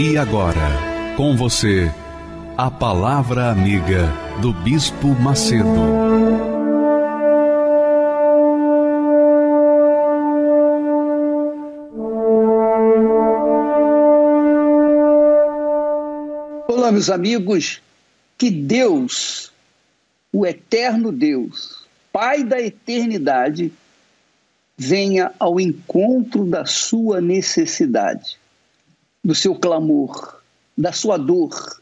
E agora, com você, a Palavra Amiga do Bispo Macedo. Olá, meus amigos, que Deus, o eterno Deus, Pai da eternidade, venha ao encontro da sua necessidade, do seu clamor, da sua dor,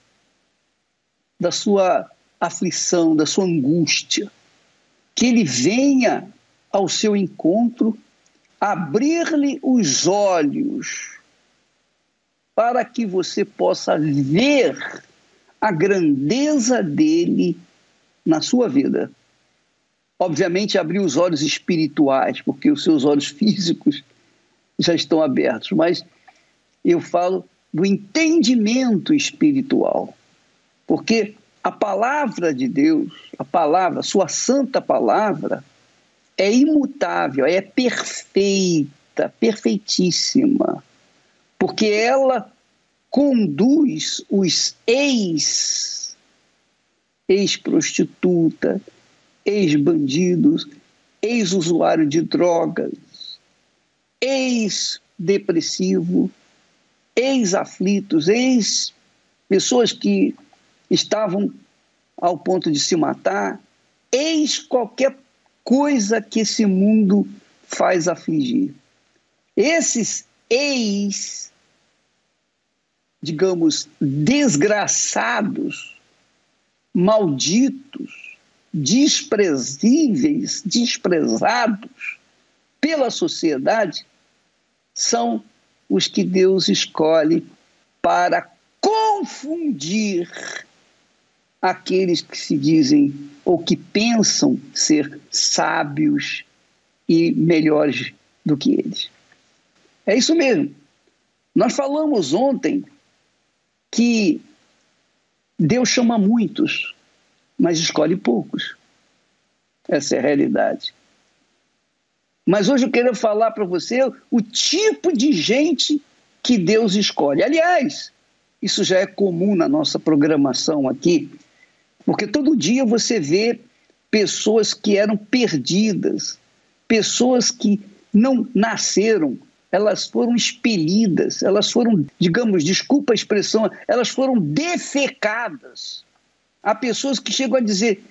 da sua aflição, da sua angústia. Que ele venha ao seu encontro, abrir-lhe os olhos, para que você possa ver a grandeza dele na sua vida. Obviamente, abrir os olhos espirituais, porque os seus olhos físicos já estão abertos, mas eu falo do entendimento espiritual. Porque a palavra de Deus, a palavra, sua santa palavra, é imutável, é perfeita, perfeitíssima. Porque ela conduz os ex, ex-prostituta, ex-bandidos, ex-usuário de drogas, ex-depressivo, ex-aflitos, ex-pessoas que estavam ao ponto de se matar, eis qualquer coisa que esse mundo faz afligir. Esses ex, digamos, desgraçados, malditos, desprezíveis, desprezados pela sociedade, são os que Deus escolhe para confundir aqueles que se dizem ou que pensam ser sábios e melhores do que eles. É isso mesmo. Nós falamos ontem que Deus chama muitos, mas escolhe poucos. Essa é a realidade. Mas hoje eu quero falar para você o tipo de gente que Deus escolhe. Aliás, isso já é comum na nossa programação aqui. Porque todo dia você vê pessoas que eram perdidas, pessoas que não nasceram, elas foram expelidas, elas foram, digamos, desculpa a expressão, elas foram defecadas. Há pessoas que chegam a dizer: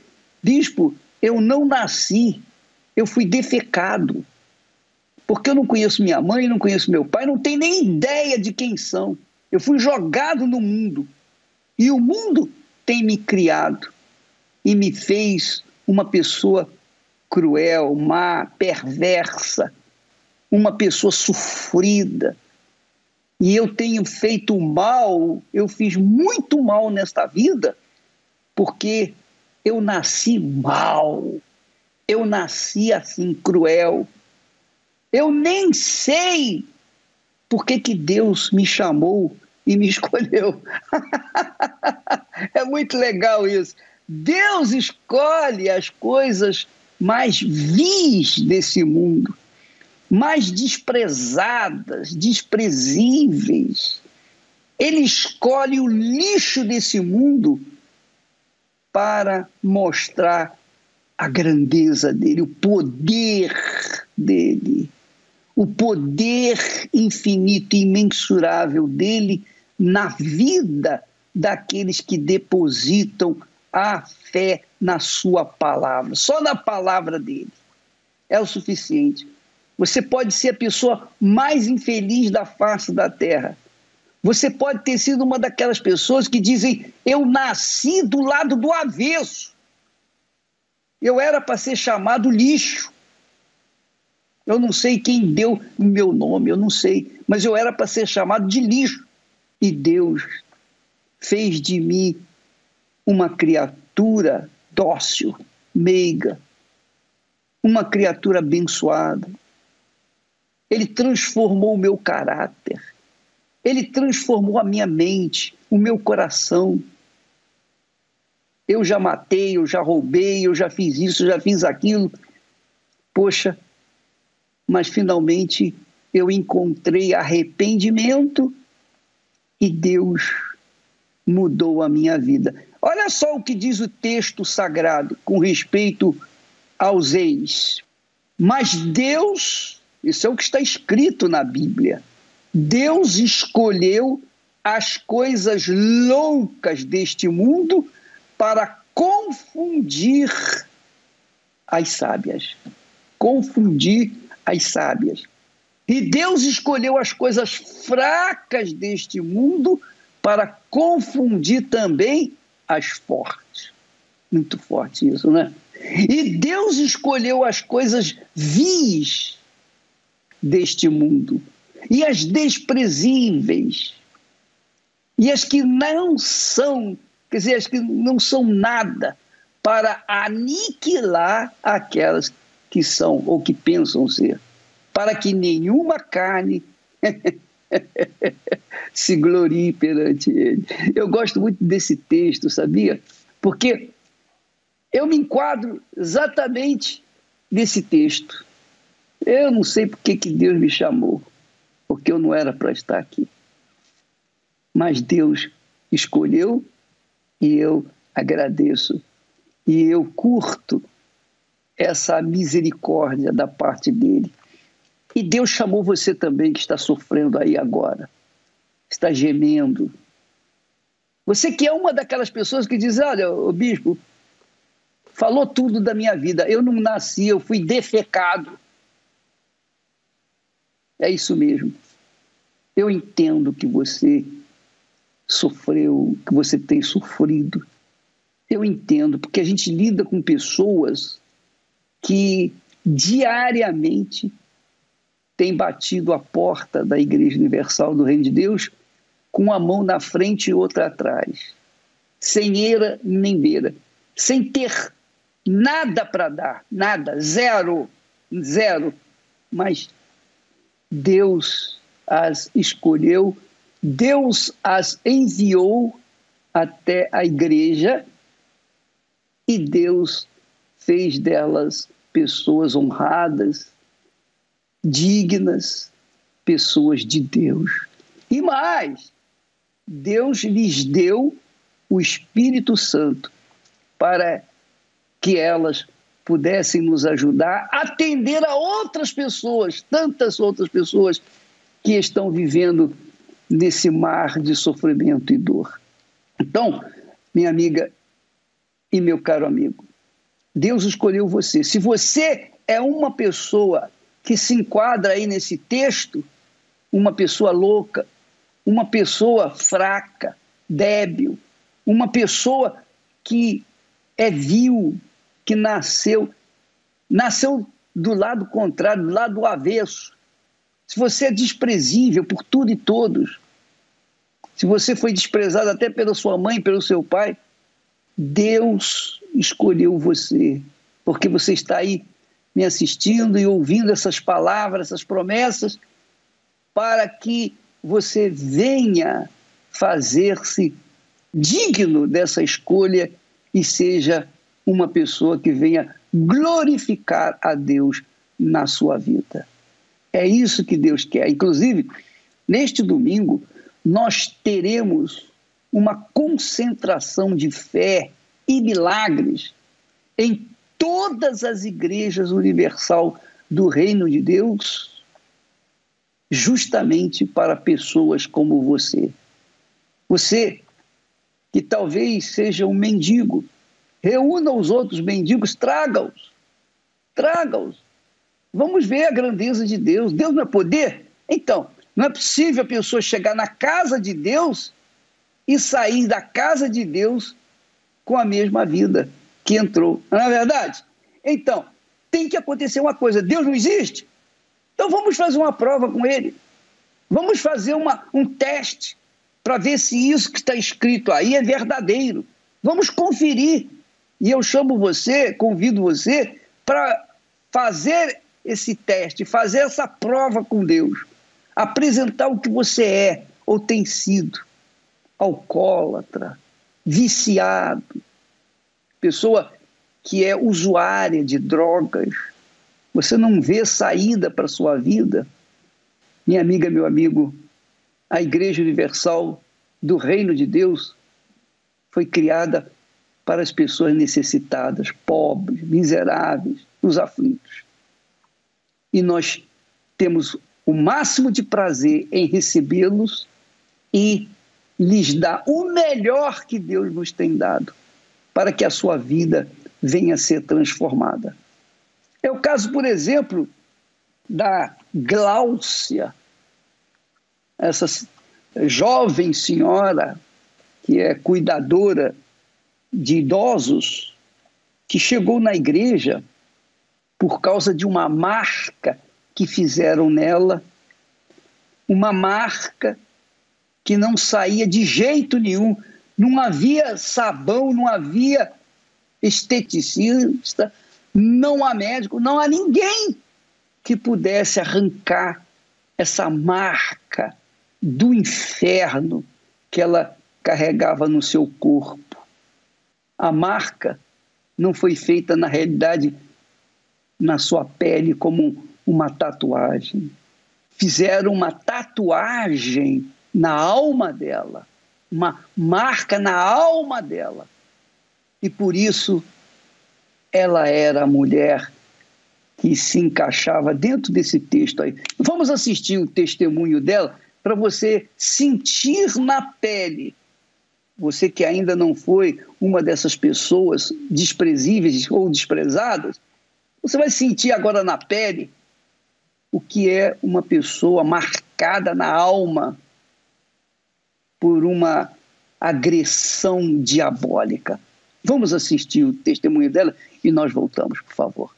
Bispo, eu não nasci, eu fui defecado. Porque eu não conheço minha mãe, não conheço meu pai, não tenho nem ideia de quem são. Eu fui jogado no mundo. E o mundo tem me criado e me fez uma pessoa cruel, má, perversa, uma pessoa sofrida. E eu tenho feito mal, eu fiz muito mal nesta vida, porque eu nasci mal, eu nasci assim, cruel. Eu nem sei por que, que Deus me chamou e me escolheu. é muito legal isso. Deus escolhe as coisas mais vis desse mundo, mais desprezadas, desprezíveis. Ele escolhe o lixo desse mundo para mostrar a grandeza dele, o poder dele, o poder infinito e imensurável dele na vida daqueles que depositam a fé na sua palavra, só na palavra dele. É o suficiente. Você pode ser a pessoa mais infeliz da face da terra. Você pode ter sido uma daquelas pessoas que dizem: Eu nasci do lado do avesso. Eu era para ser chamado lixo. Eu não sei quem deu o meu nome, eu não sei, mas eu era para ser chamado de lixo. E Deus fez de mim uma criatura dócil, meiga, uma criatura abençoada. Ele transformou o meu caráter, ele transformou a minha mente, o meu coração. Eu já matei, eu já roubei, eu já fiz isso, eu já fiz aquilo. Poxa, mas finalmente eu encontrei arrependimento e Deus mudou a minha vida. Olha só o que diz o texto sagrado com respeito aos ex. Mas Deus, isso é o que está escrito na Bíblia, Deus escolheu as coisas loucas deste mundo para confundir as sábias. Confundir as sábias. E Deus escolheu as coisas fracas deste mundo para confundir também as fortes. Muito forte isso, né? E Deus escolheu as coisas vis deste mundo e as desprezíveis e as que não são, quer dizer, as que não são nada para aniquilar aquelas que são ou que pensam ser, para que nenhuma carne se glorie perante ele. Eu gosto muito desse texto, sabia? Porque eu me enquadro exatamente nesse texto. Eu não sei por que Deus me chamou, porque eu não era para estar aqui. Mas Deus escolheu e eu agradeço. E eu curto essa misericórdia da parte dele. E Deus chamou você também que está sofrendo aí agora, está gemendo. Você que é uma daquelas pessoas que diz: Olha, o bispo, falou tudo da minha vida. Eu não nasci, eu fui defecado. É isso mesmo. Eu entendo que você sofreu, que você tem sofrido. Eu entendo, porque a gente lida com pessoas que diariamente tem batido a porta da Igreja Universal do Reino de Deus com uma mão na frente e outra atrás, sem eira nem beira, sem ter nada para dar, nada, zero, zero. Mas Deus as escolheu, Deus as enviou até a igreja e Deus fez delas pessoas honradas, dignas pessoas de Deus. E mais, Deus lhes deu o Espírito Santo para que elas pudessem nos ajudar a atender a outras pessoas, tantas outras pessoas que estão vivendo nesse mar de sofrimento e dor. Então, minha amiga e meu caro amigo, Deus escolheu você. Se você é uma pessoa que se enquadra aí nesse texto uma pessoa louca, uma pessoa fraca, débil, uma pessoa que é vil, que nasceu, nasceu do lado contrário, do lado do avesso. Se você é desprezível por tudo e todos, se você foi desprezado até pela sua mãe, pelo seu pai, Deus escolheu você, porque você está aí me assistindo e ouvindo essas palavras, essas promessas, para que você venha fazer-se digno dessa escolha e seja uma pessoa que venha glorificar a Deus na sua vida. É isso que Deus quer. Inclusive, neste domingo, nós teremos uma concentração de fé e milagres em todas as igrejas universal do reino de Deus, justamente para pessoas como você. Você que talvez seja um mendigo, reúna os outros mendigos, traga-os, traga-os. Vamos ver a grandeza de Deus. Deus não é poder? Então, não é possível a pessoa chegar na casa de Deus e sair da casa de Deus com a mesma vida que entrou. Não é verdade? Então, tem que acontecer uma coisa: Deus não existe? Então vamos fazer uma prova com ele. Vamos fazer uma, um teste para ver se isso que está escrito aí é verdadeiro. Vamos conferir. E eu chamo você, convido você para fazer esse teste, fazer essa prova com Deus, apresentar o que você é ou tem sido alcoólatra, viciado, pessoa que é usuária de drogas, você não vê saída para a sua vida. Minha amiga, meu amigo, a Igreja Universal do Reino de Deus foi criada para as pessoas necessitadas, pobres, miseráveis, os aflitos. E nós temos o máximo de prazer em recebê-los e lhes dar o melhor que Deus nos tem dado, para que a sua vida venha a ser transformada. É o caso, por exemplo, da Gláucia, essa jovem senhora que é cuidadora de idosos, que chegou na igreja por causa de uma marca que fizeram nela, uma marca que não saía de jeito nenhum, não havia sabão, não havia esteticista, não há médico, não há ninguém que pudesse arrancar essa marca do inferno que ela carregava no seu corpo. A marca não foi feita, na realidade, na sua pele como uma tatuagem. Fizeram uma tatuagem na alma dela, uma marca na alma dela. E por isso ela era a mulher que se encaixava dentro desse texto aí. Vamos assistir o testemunho dela para você sentir na pele. Você que ainda não foi uma dessas pessoas desprezíveis ou desprezadas, você vai sentir agora na pele o que é uma pessoa marcada na alma por uma agressão diabólica. Vamos assistir o testemunho dela e nós voltamos, por favor.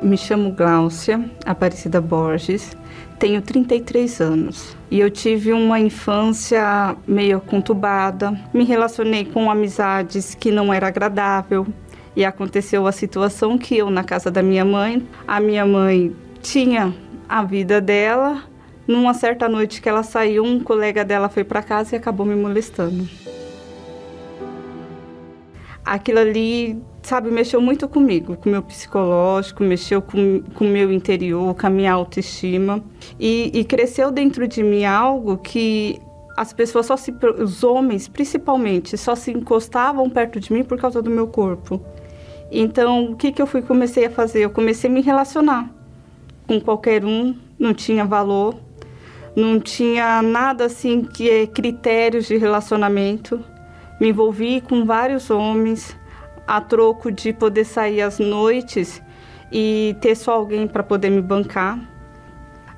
Me chamo Gláucia Aparecida Borges, tenho 33 anos e eu tive uma infância meio conturbada. Me relacionei com amizades que não era agradável e aconteceu a situação que eu na casa da minha mãe, a minha mãe tinha a vida dela. Numa certa noite que ela saiu, um colega dela foi para casa e acabou me molestando aquilo ali, sabe, mexeu muito comigo, com meu psicológico, mexeu com o meu interior, com a minha autoestima. E, e cresceu dentro de mim algo que as pessoas só se. os homens, principalmente, só se encostavam perto de mim por causa do meu corpo. Então, o que, que eu fui comecei a fazer? Eu comecei a me relacionar com qualquer um, não tinha valor, não tinha nada assim que é critérios de relacionamento. Me envolvi com vários homens a troco de poder sair às noites e ter só alguém para poder me bancar.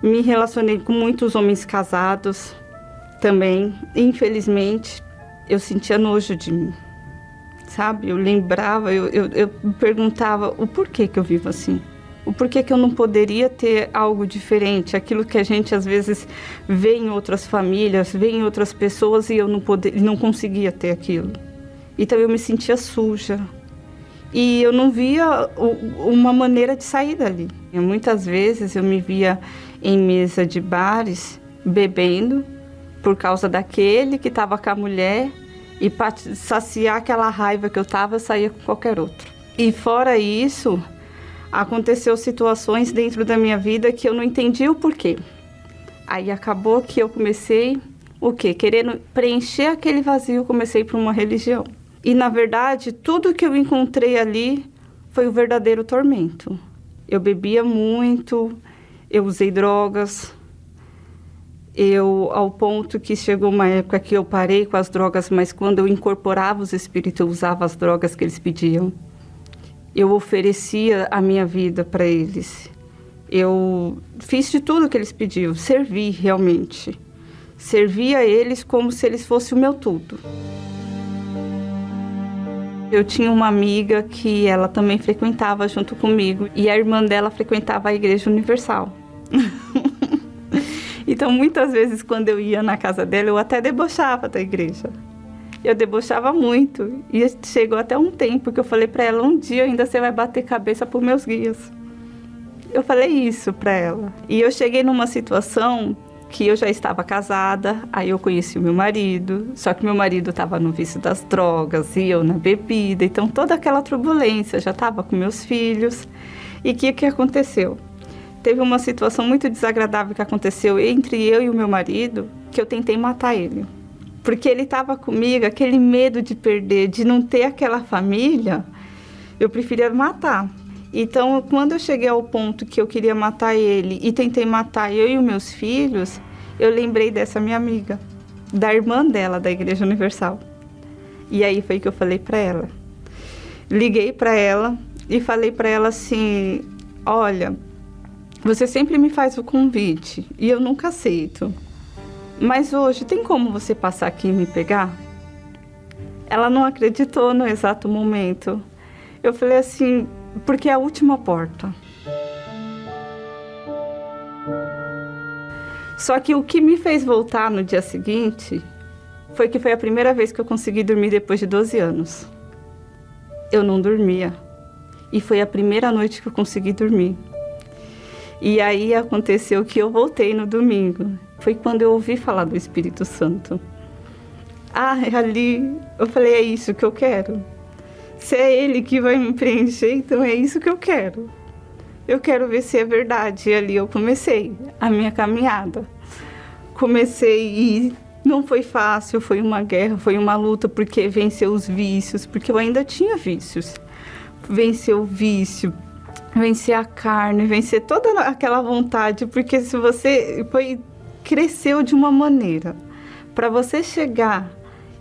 Me relacionei com muitos homens casados também. Infelizmente, eu sentia nojo de mim, sabe? Eu lembrava, eu, eu, eu perguntava o porquê que eu vivo assim o porquê que eu não poderia ter algo diferente, aquilo que a gente às vezes vê em outras famílias, vê em outras pessoas e eu não, poder, não conseguia ter aquilo. Então eu me sentia suja. E eu não via uma maneira de sair dali. Muitas vezes eu me via em mesa de bares bebendo por causa daquele que estava com a mulher e para saciar aquela raiva que eu estava, eu saía com qualquer outro. E fora isso, aconteceu situações dentro da minha vida que eu não entendi o porquê. Aí acabou que eu comecei o quê? Querendo preencher aquele vazio, comecei por uma religião. E na verdade, tudo que eu encontrei ali foi o verdadeiro tormento. Eu bebia muito, eu usei drogas. Eu ao ponto que chegou uma época que eu parei com as drogas, mas quando eu incorporava os espíritos, eu usava as drogas que eles pediam eu oferecia a minha vida para eles. Eu fiz de tudo que eles pediam, servi realmente. Servi a eles como se eles fossem o meu tudo. Eu tinha uma amiga que ela também frequentava junto comigo e a irmã dela frequentava a Igreja Universal. então, muitas vezes, quando eu ia na casa dela, eu até debochava da igreja. Eu debochava muito. E chegou até um tempo que eu falei para ela: um dia ainda você vai bater cabeça por meus guias. Eu falei isso para ela. E eu cheguei numa situação que eu já estava casada, aí eu conheci o meu marido, só que meu marido estava no vício das drogas e eu na bebida, então toda aquela turbulência, já estava com meus filhos. E o que, que aconteceu? Teve uma situação muito desagradável que aconteceu entre eu e o meu marido, que eu tentei matar ele. Porque ele estava comigo, aquele medo de perder, de não ter aquela família, eu preferia matar. Então, quando eu cheguei ao ponto que eu queria matar ele e tentei matar eu e os meus filhos, eu lembrei dessa minha amiga, da irmã dela da Igreja Universal. E aí foi que eu falei para ela. Liguei para ela e falei para ela assim: "Olha, você sempre me faz o convite e eu nunca aceito. Mas hoje tem como você passar aqui e me pegar?" Ela não acreditou no exato momento. Eu falei assim: porque é a última porta. Só que o que me fez voltar no dia seguinte foi que foi a primeira vez que eu consegui dormir depois de 12 anos. Eu não dormia. E foi a primeira noite que eu consegui dormir. E aí aconteceu que eu voltei no domingo. Foi quando eu ouvi falar do Espírito Santo. Ah, ali eu falei: é isso que eu quero. Se é ele que vai me preencher, então é isso que eu quero. Eu quero ver se é verdade. E ali eu comecei a minha caminhada. Comecei e não foi fácil, foi uma guerra, foi uma luta, porque venceu os vícios, porque eu ainda tinha vícios. Vencer o vício, vencer a carne, vencer toda aquela vontade, porque se você foi cresceu de uma maneira para você chegar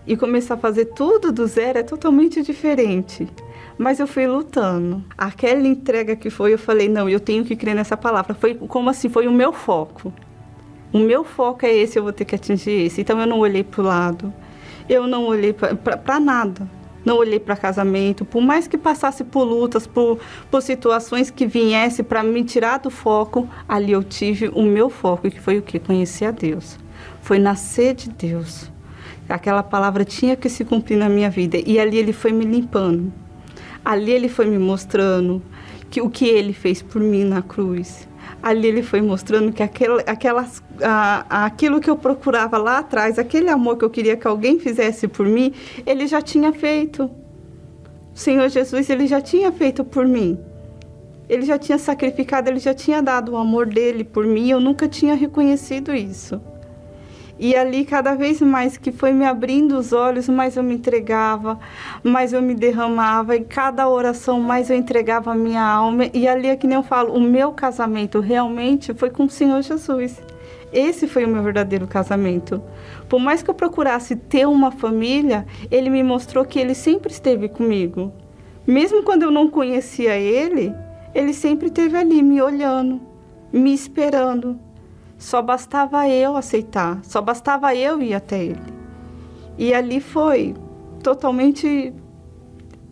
e começar a fazer tudo do zero é totalmente diferente. Mas eu fui lutando. Aquela entrega que foi, eu falei, não, eu tenho que crer nessa palavra. Foi como assim, foi o meu foco. O meu foco é esse, eu vou ter que atingir esse. Então eu não olhei para o lado, eu não olhei para nada. Não olhei para casamento, por mais que passasse por lutas, por, por situações que viesse para me tirar do foco, ali eu tive o meu foco, que foi o que? Conhecer a Deus. Foi nascer de Deus aquela palavra tinha que se cumprir na minha vida. E ali ele foi me limpando. Ali ele foi me mostrando que o que ele fez por mim na cruz. Ali ele foi mostrando que aquela, aquelas, a, aquilo que eu procurava lá atrás, aquele amor que eu queria que alguém fizesse por mim, ele já tinha feito. O Senhor Jesus, ele já tinha feito por mim. Ele já tinha sacrificado, ele já tinha dado o amor dele por mim. Eu nunca tinha reconhecido isso. E ali, cada vez mais que foi me abrindo os olhos, mais eu me entregava, mais eu me derramava, e cada oração mais eu entregava a minha alma. E ali é que nem eu falo, o meu casamento realmente foi com o Senhor Jesus. Esse foi o meu verdadeiro casamento. Por mais que eu procurasse ter uma família, ele me mostrou que ele sempre esteve comigo. Mesmo quando eu não conhecia ele, ele sempre esteve ali me olhando, me esperando só bastava eu aceitar, só bastava eu ir até ele. E ali foi totalmente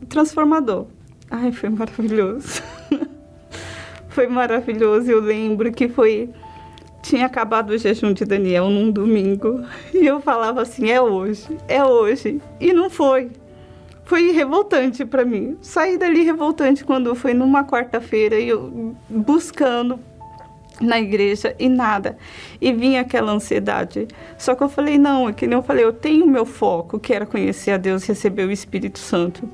transformador. Ai, foi maravilhoso. foi maravilhoso. Eu lembro que foi tinha acabado o jejum de Daniel num domingo e eu falava assim: é hoje, é hoje. E não foi. Foi revoltante para mim. Saí dali revoltante quando foi numa quarta-feira e eu buscando na igreja e nada. E vinha aquela ansiedade. Só que eu falei, não, é que nem eu falei, eu tenho meu foco, que era conhecer a Deus receber o Espírito Santo.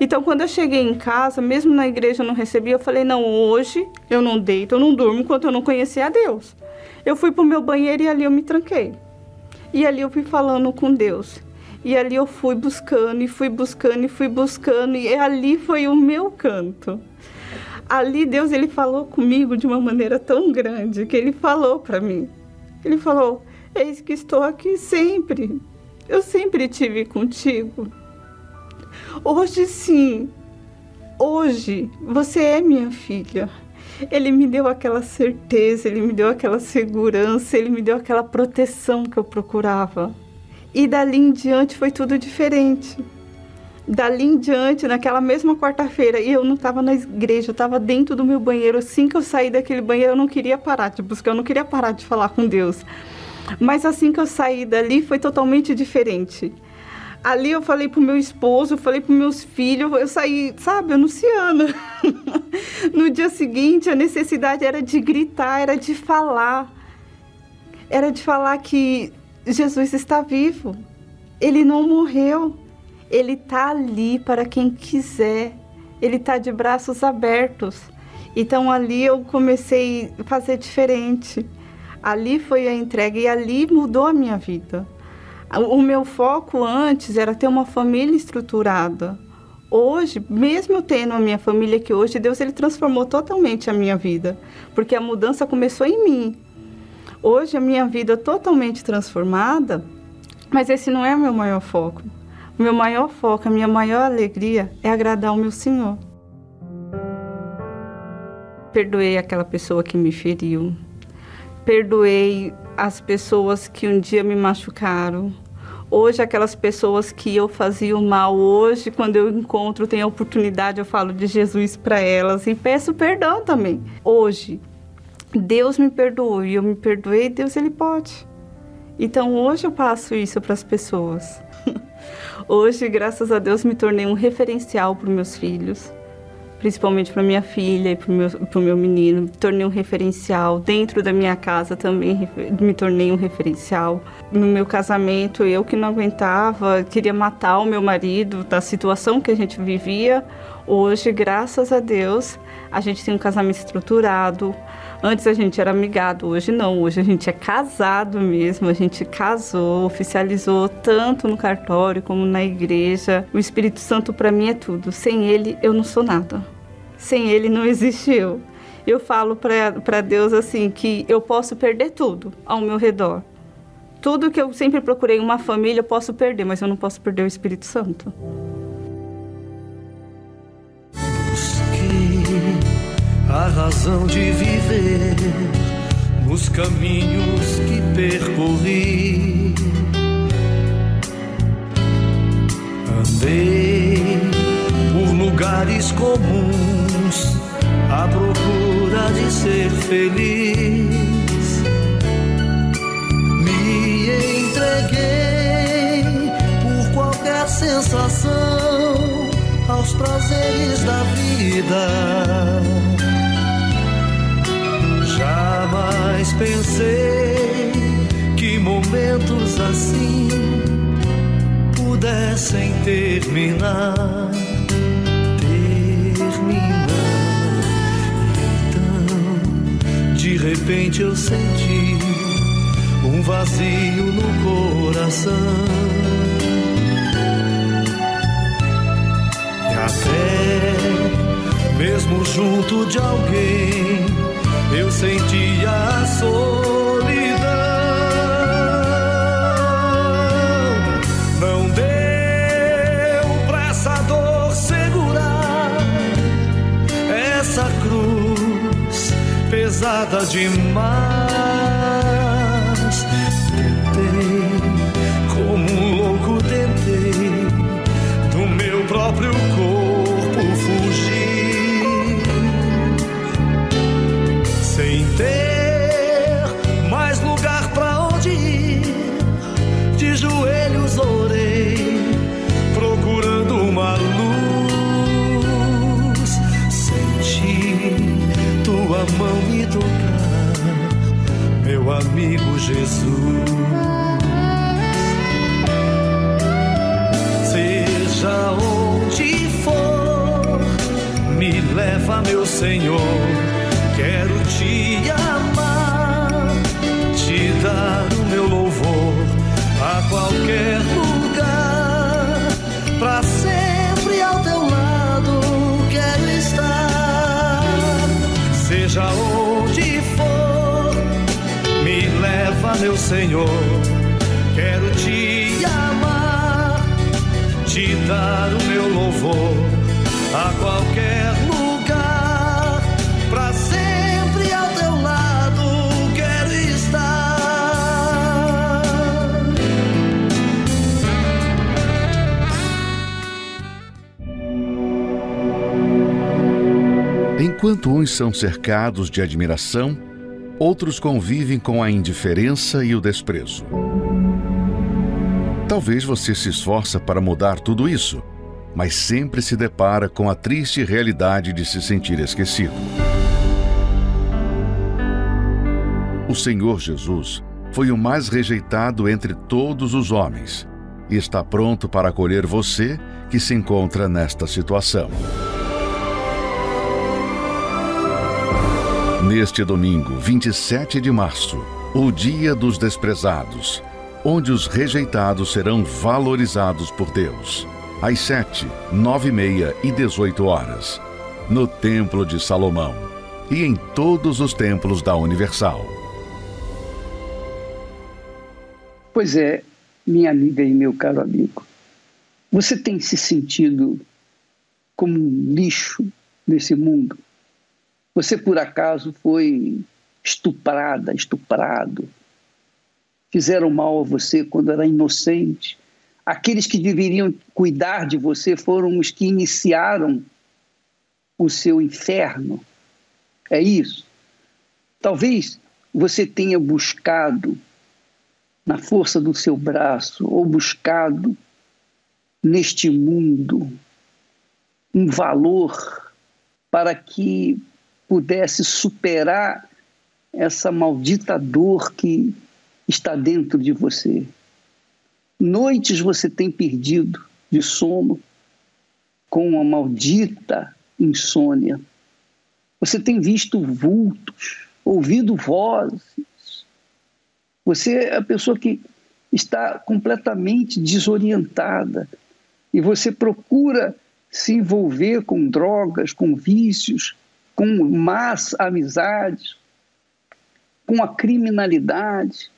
Então, quando eu cheguei em casa, mesmo na igreja eu não recebi, eu falei, não, hoje eu não deito, eu não durmo enquanto eu não conhecer a Deus. Eu fui para o meu banheiro e ali eu me tranquei. E ali eu fui falando com Deus. E ali eu fui buscando, e fui buscando, e fui buscando, e ali foi o meu canto ali Deus ele falou comigo de uma maneira tão grande que ele falou para mim. Ele falou: "Eis que estou aqui sempre. Eu sempre tive contigo. Hoje sim. Hoje você é minha filha." Ele me deu aquela certeza, ele me deu aquela segurança, ele me deu aquela proteção que eu procurava. E dali em diante foi tudo diferente. dali em diante, naquela mesma quarta-feira, e eu não estava na igreja, eu estava dentro do meu banheiro. Assim que eu saí daquele banheiro, eu não queria parar de buscar, eu não queria parar de falar com Deus. Mas assim que eu saí dali, foi totalmente diferente. Ali eu falei pro meu esposo, eu falei pros meus filhos, eu saí, sabe, anunciando. no dia seguinte, a necessidade era de gritar, era de falar. Era de falar que Jesus está vivo. Ele não morreu. Ele está ali para quem quiser. Ele está de braços abertos. Então ali eu comecei a fazer diferente. Ali foi a entrega e ali mudou a minha vida. O meu foco antes era ter uma família estruturada. Hoje, mesmo eu tendo a minha família que hoje, Deus ele transformou totalmente a minha vida, porque a mudança começou em mim. Hoje a minha vida é totalmente transformada, mas esse não é o meu maior foco. O meu maior foco, a minha maior alegria é agradar o meu Senhor. Perdoei aquela pessoa que me feriu. Perdoei as pessoas que um dia me machucaram. Hoje, aquelas pessoas que eu fazia o mal, hoje, quando eu encontro, tenho a oportunidade, eu falo de Jesus para elas e peço perdão também. Hoje, Deus me perdoou e eu me perdoei, Deus ele pode. Então, hoje eu passo isso para as pessoas. hoje, graças a Deus, me tornei um referencial para meus filhos principalmente para minha filha e para o meu, meu menino. Me tornei um referencial. Dentro da minha casa também me tornei um referencial. No meu casamento, eu que não aguentava, queria matar o meu marido da situação que a gente vivia. Hoje, graças a Deus, a gente tem um casamento estruturado. Antes a gente era amigado, hoje não. Hoje a gente é casado mesmo. A gente casou, oficializou tanto no cartório como na igreja. O Espírito Santo para mim é tudo. Sem ele eu não sou nada. Sem ele não existe eu. Eu falo para Deus assim que eu posso perder tudo ao meu redor. Tudo que eu sempre procurei uma família eu posso perder, mas eu não posso perder o Espírito Santo. Razão de viver nos caminhos que percorri. Andei por lugares comuns à procura de ser feliz. Me entreguei por qualquer sensação aos prazeres da vida Jamais pensei que momentos assim pudessem terminar. Terminar. Então, de repente eu senti um vazio no coração. E até mesmo junto de alguém eu sentia a solidão. Não deu pra essa dor segurar essa cruz pesada demais. Jesus. Seja onde for, me leva, meu Senhor Quero te amar, te dar o meu louvor a qualquer lugar, para sempre ao teu lado quero estar. Seja onde meu Senhor. Quero te amar, te dar o meu louvor a qualquer lugar, pra sempre ao teu lado quero estar. Enquanto uns são cercados de admiração, outros convivem com a indiferença e o desprezo. Talvez você se esforça para mudar tudo isso, mas sempre se depara com a triste realidade de se sentir esquecido. O Senhor Jesus foi o mais rejeitado entre todos os homens e está pronto para acolher você que se encontra nesta situação. Neste domingo, 27 de março, o Dia dos Desprezados, onde os rejeitados serão valorizados por Deus, às 7, 9 e meia e 18 horas, no Templo de Salomão e em todos os templos da Universal. Pois é, minha amiga e meu caro amigo, você tem se sentido como um lixo nesse mundo? Você por acaso foi estuprada, estuprado? Fizeram mal a você quando era inocente? Aqueles que deveriam cuidar de você foram os que iniciaram o seu inferno? É isso? Talvez você tenha buscado na força do seu braço ou buscado neste mundo um valor para que pudesse superar essa maldita dor que está dentro de você. Noites você tem perdido de sono com a maldita insônia. Você tem visto vultos, ouvido vozes, você é a pessoa que está completamente desorientada e você procura se envolver com drogas, com vícios, com más amizades, com a criminalidade.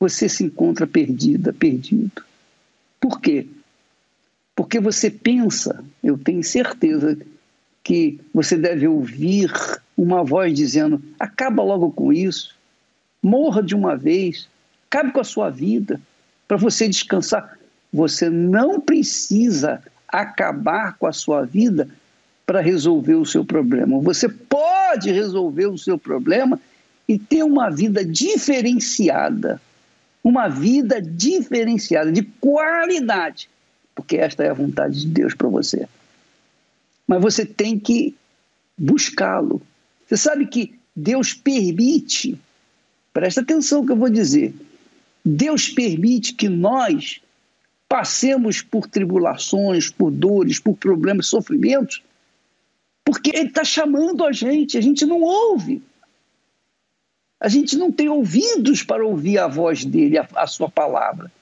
Você se encontra perdida, perdido. Por quê? Porque você pensa, eu tenho certeza que você deve ouvir uma voz dizendo: acaba logo com isso, morra de uma vez, cabe com a sua vida, para você descansar. Você não precisa acabar com a sua vida para resolver o seu problema. Você pode resolver o seu problema e ter uma vida diferenciada. Uma vida diferenciada, de qualidade, porque esta é a vontade de Deus para você. Mas você tem que buscá-lo. Você sabe que Deus permite Presta atenção que eu vou dizer. Deus permite que nós passemos por tribulações, por dores, por problemas, sofrimentos, porque Ele está chamando a gente, a gente não ouve. A gente não tem ouvidos para ouvir a voz dele, a, a sua palavra.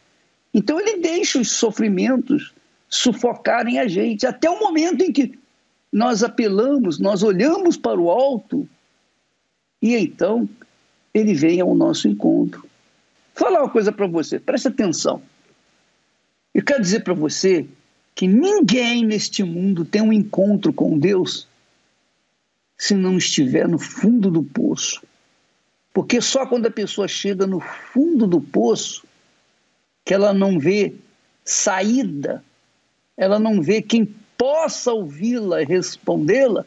Então ele deixa os sofrimentos sufocarem a gente, até o momento em que nós apelamos, nós olhamos para o alto, e então ele vem ao nosso encontro. Vou falar uma coisa para você, preste atenção. Eu quero dizer para você que ninguém neste mundo tem um encontro com Deus se não estiver no fundo do poço. Porque só quando a pessoa chega no fundo do poço que ela não vê saída, ela não vê quem possa ouvi-la e respondê-la,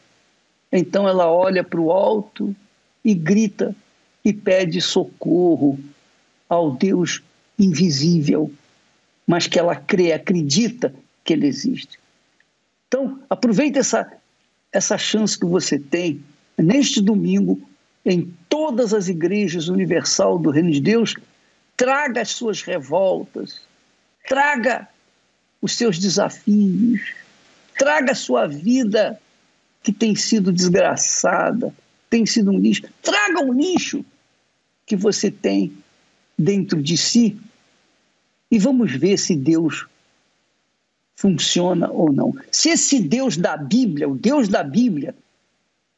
então ela olha para o alto e grita: e pede socorro ao Deus invisível, mas que ela crê, acredita que ele existe. Então, aproveite essa, essa chance que você tem neste domingo, em todas as igrejas universal do Reino de Deus, traga as suas revoltas, traga os seus desafios, traga a sua vida que tem sido desgraçada, tem sido um lixo. Traga um lixo que você tem dentro de si e vamos ver se Deus funciona ou não. Se esse Deus da Bíblia, o Deus da Bíblia,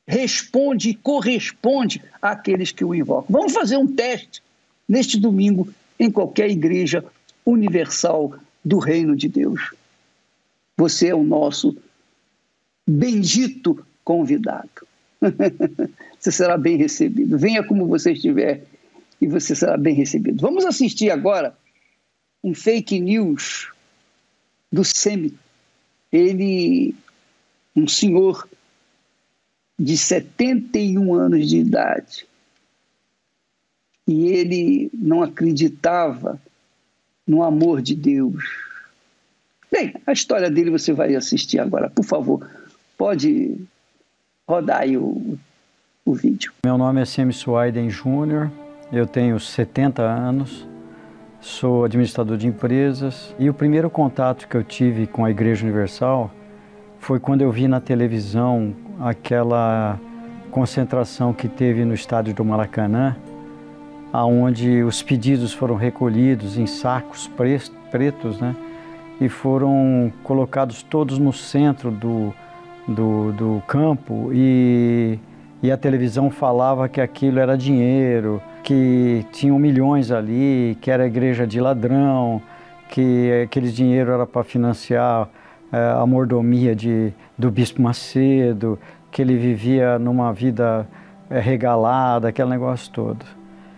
responde e corresponde àqueles que o invocam. Vamos fazer um teste neste domingo em qualquer igreja universal do Reino de Deus. Você é o nosso bendito convidado. você será bem recebido. Venha como você estiver e você será bem recebido. Vamos assistir agora um fake news do SEMI. Ele um senhor de 71 anos de idade. E ele não acreditava no amor de Deus. Bem, a história dele você vai assistir agora. Por favor, pode rodar aí o, o vídeo. Meu nome é Semi Suaiden Júnior, eu tenho 70 anos, sou administrador de empresas e o primeiro contato que eu tive com a Igreja Universal foi quando eu vi na televisão aquela concentração que teve no estádio do Maracanã, aonde os pedidos foram recolhidos em sacos pretos, né? E foram colocados todos no centro do, do, do campo e, e a televisão falava que aquilo era dinheiro, que tinham milhões ali, que era igreja de ladrão, que aquele dinheiro era para financiar é, a mordomia de, do Bispo Macedo, que ele vivia numa vida é, regalada, aquele negócio todo.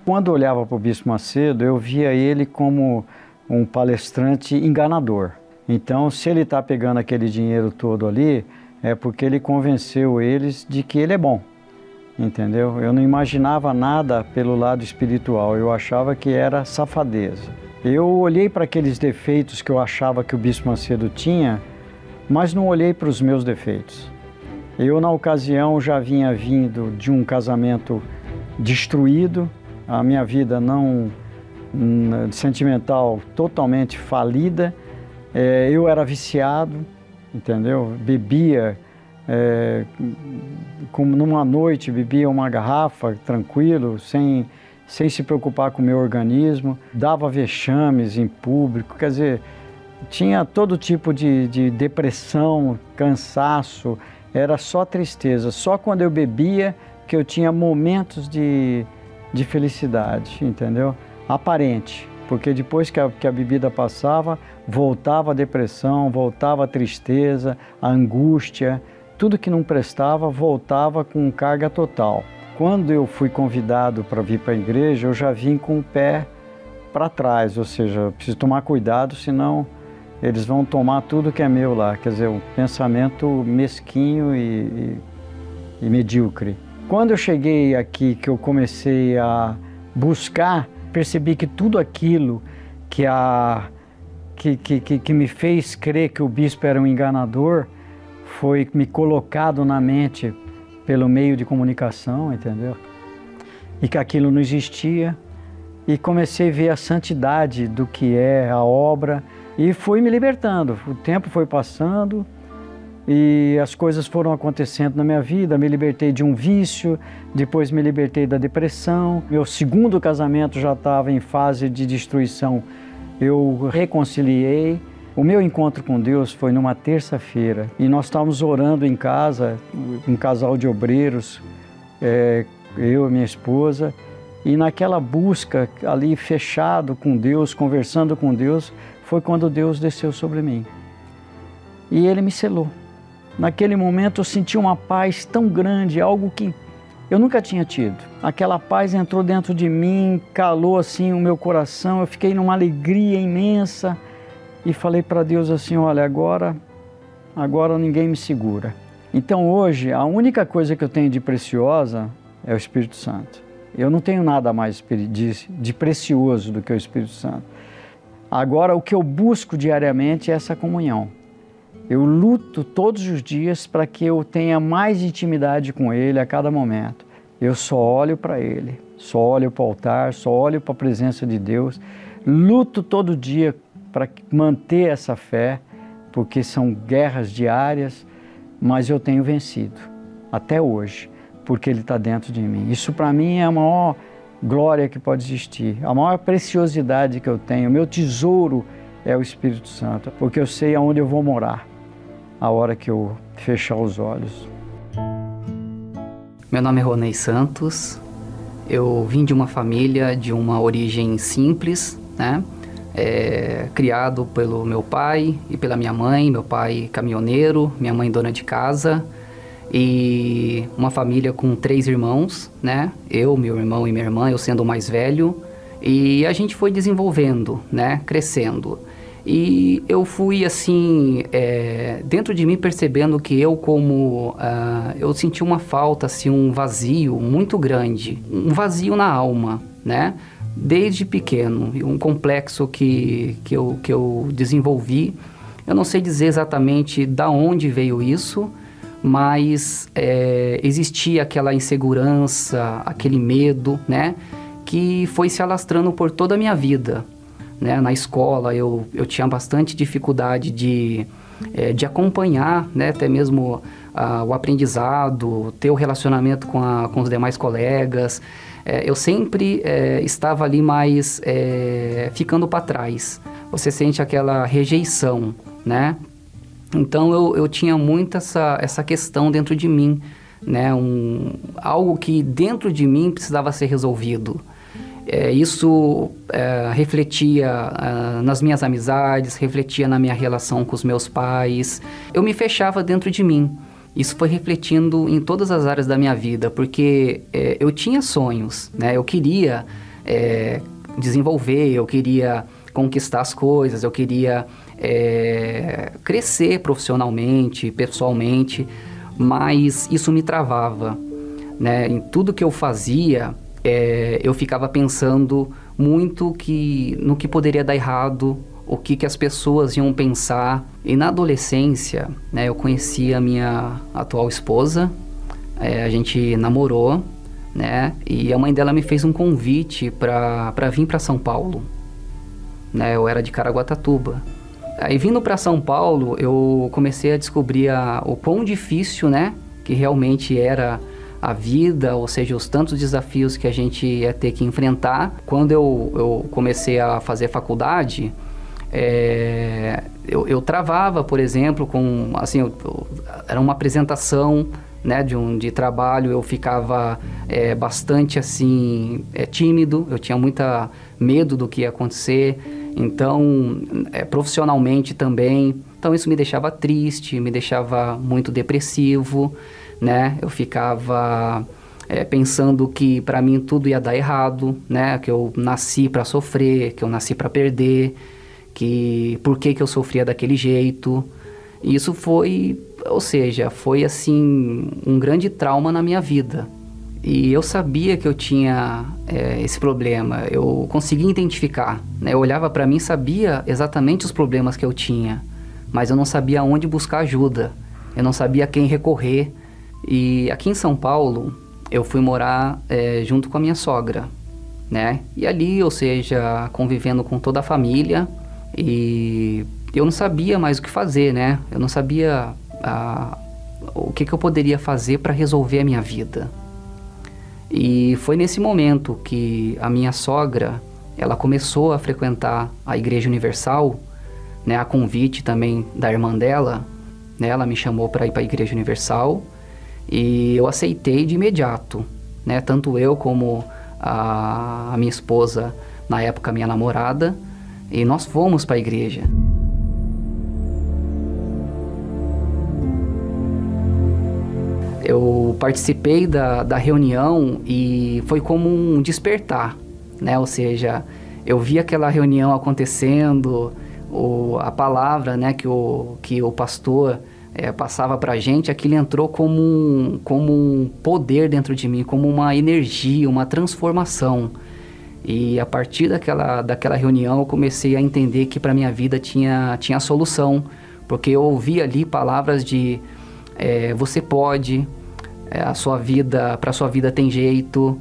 Quando eu olhava para o Bispo Macedo, eu via ele como um palestrante enganador. Então, se ele está pegando aquele dinheiro todo ali, é porque ele convenceu eles de que ele é bom, entendeu? Eu não imaginava nada pelo lado espiritual, eu achava que era safadeza. Eu olhei para aqueles defeitos que eu achava que o Bispo Macedo tinha, mas não olhei para os meus defeitos. Eu, na ocasião, já vinha vindo de um casamento destruído, a minha vida não sentimental totalmente falida. É, eu era viciado, entendeu? Bebia, é, numa noite, bebia uma garrafa tranquilo, sem, sem se preocupar com o meu organismo, dava vexames em público, quer dizer, tinha todo tipo de, de depressão, cansaço, era só tristeza. Só quando eu bebia que eu tinha momentos de, de felicidade, entendeu? Aparente, porque depois que a, que a bebida passava, voltava a depressão, voltava a tristeza, a angústia, tudo que não prestava voltava com carga total. Quando eu fui convidado para vir para a igreja, eu já vim com o pé para trás, ou seja, preciso tomar cuidado, senão eles vão tomar tudo que é meu lá. Quer dizer, um pensamento mesquinho e, e, e medíocre. Quando eu cheguei aqui, que eu comecei a buscar, percebi que tudo aquilo que a que, que, que me fez crer que o bispo era um enganador foi me colocado na mente pelo meio de comunicação, entendeu? E que aquilo não existia. E comecei a ver a santidade do que é a obra e fui me libertando. O tempo foi passando e as coisas foram acontecendo na minha vida. Me libertei de um vício, depois me libertei da depressão. Meu segundo casamento já estava em fase de destruição eu reconciliei. O meu encontro com Deus foi numa terça-feira e nós estávamos orando em casa, um casal de obreiros, é, eu e minha esposa, e naquela busca ali fechado com Deus, conversando com Deus, foi quando Deus desceu sobre mim. E Ele me selou. Naquele momento eu senti uma paz tão grande, algo que eu nunca tinha tido. Aquela paz entrou dentro de mim, calou assim o meu coração, eu fiquei numa alegria imensa e falei para Deus assim: olha, agora, agora ninguém me segura. Então hoje, a única coisa que eu tenho de preciosa é o Espírito Santo. Eu não tenho nada mais de, precioso do que o Espírito Santo. Agora, o que eu busco diariamente é essa comunhão. Eu luto todos os dias para que eu tenha mais intimidade com Ele a cada momento. Eu só olho para Ele, só olho para o altar, só olho para a presença de Deus. Luto todo dia para manter essa fé, porque são guerras diárias, mas eu tenho vencido até hoje, porque Ele está dentro de mim. Isso para mim é a maior glória que pode existir, a maior preciosidade que eu tenho, o meu tesouro é o Espírito Santo, porque eu sei aonde eu vou morar a hora que eu fechar os olhos. Meu nome é Ronei Santos. Eu vim de uma família de uma origem simples, né? É, criado pelo meu pai e pela minha mãe. Meu pai caminhoneiro, minha mãe dona de casa e uma família com três irmãos, né? Eu, meu irmão e minha irmã, eu sendo o mais velho. E a gente foi desenvolvendo, né? Crescendo. E eu fui assim, é, dentro de mim percebendo que eu como, uh, eu senti uma falta, assim, um vazio muito grande, um vazio na alma, né? Desde pequeno, um complexo que, que, eu, que eu desenvolvi. Eu não sei dizer exatamente da onde veio isso, mas é, existia aquela insegurança, aquele medo, né? Que foi se alastrando por toda a minha vida. Né? Na escola eu, eu tinha bastante dificuldade de, é, de acompanhar, né? até mesmo ah, o aprendizado, ter o relacionamento com, a, com os demais colegas. É, eu sempre é, estava ali mais é, ficando para trás. Você sente aquela rejeição, né? Então eu, eu tinha muito essa, essa questão dentro de mim, né? Um, algo que dentro de mim precisava ser resolvido. É, isso é, refletia é, nas minhas amizades, refletia na minha relação com os meus pais. Eu me fechava dentro de mim. Isso foi refletindo em todas as áreas da minha vida, porque é, eu tinha sonhos, né? Eu queria é, desenvolver, eu queria conquistar as coisas, eu queria é, crescer profissionalmente, pessoalmente, mas isso me travava, né? Em tudo que eu fazia, é, eu ficava pensando muito que no que poderia dar errado, o que, que as pessoas iam pensar. E na adolescência, né, eu conheci a minha atual esposa, é, a gente namorou, né, e a mãe dela me fez um convite para vir para São Paulo. Né, eu era de Caraguatatuba. Aí vindo para São Paulo, eu comecei a descobrir a, o quão difícil, né, que realmente era a vida, ou seja, os tantos desafios que a gente ia ter que enfrentar. Quando eu, eu comecei a fazer faculdade, é, eu, eu, travava, por exemplo, com assim, eu, eu, era uma apresentação né, de um de trabalho, eu ficava é, bastante assim é, tímido, eu tinha muita medo do que ia acontecer. Então, é, profissionalmente também, então isso me deixava triste, me deixava muito depressivo né? Eu ficava é, pensando que para mim tudo ia dar errado, né? Que eu nasci para sofrer, que eu nasci para perder, que por que que eu sofria daquele jeito. E isso foi, ou seja, foi assim um grande trauma na minha vida. E eu sabia que eu tinha é, esse problema, eu conseguia identificar. Né? Eu olhava para mim, sabia exatamente os problemas que eu tinha, mas eu não sabia onde buscar ajuda, eu não sabia a quem recorrer, e aqui em São Paulo, eu fui morar é, junto com a minha sogra, né? E ali, ou seja, convivendo com toda a família e eu não sabia mais o que fazer, né? Eu não sabia a, o que, que eu poderia fazer para resolver a minha vida. E foi nesse momento que a minha sogra, ela começou a frequentar a Igreja Universal, né? A convite também da irmã dela, né? Ela me chamou para ir para a Igreja Universal e eu aceitei de imediato, né? Tanto eu como a, a minha esposa, na época minha namorada, e nós fomos para a igreja. Eu participei da, da reunião e foi como um despertar, né? Ou seja, eu vi aquela reunião acontecendo, o, a palavra, né, que o, que o pastor é, passava para a gente, aquilo entrou como um, como um poder dentro de mim, como uma energia, uma transformação. E a partir daquela, daquela reunião eu comecei a entender que para minha vida tinha, tinha solução, porque eu ouvi ali palavras de é, você pode, é, a sua vida, para sua vida tem jeito,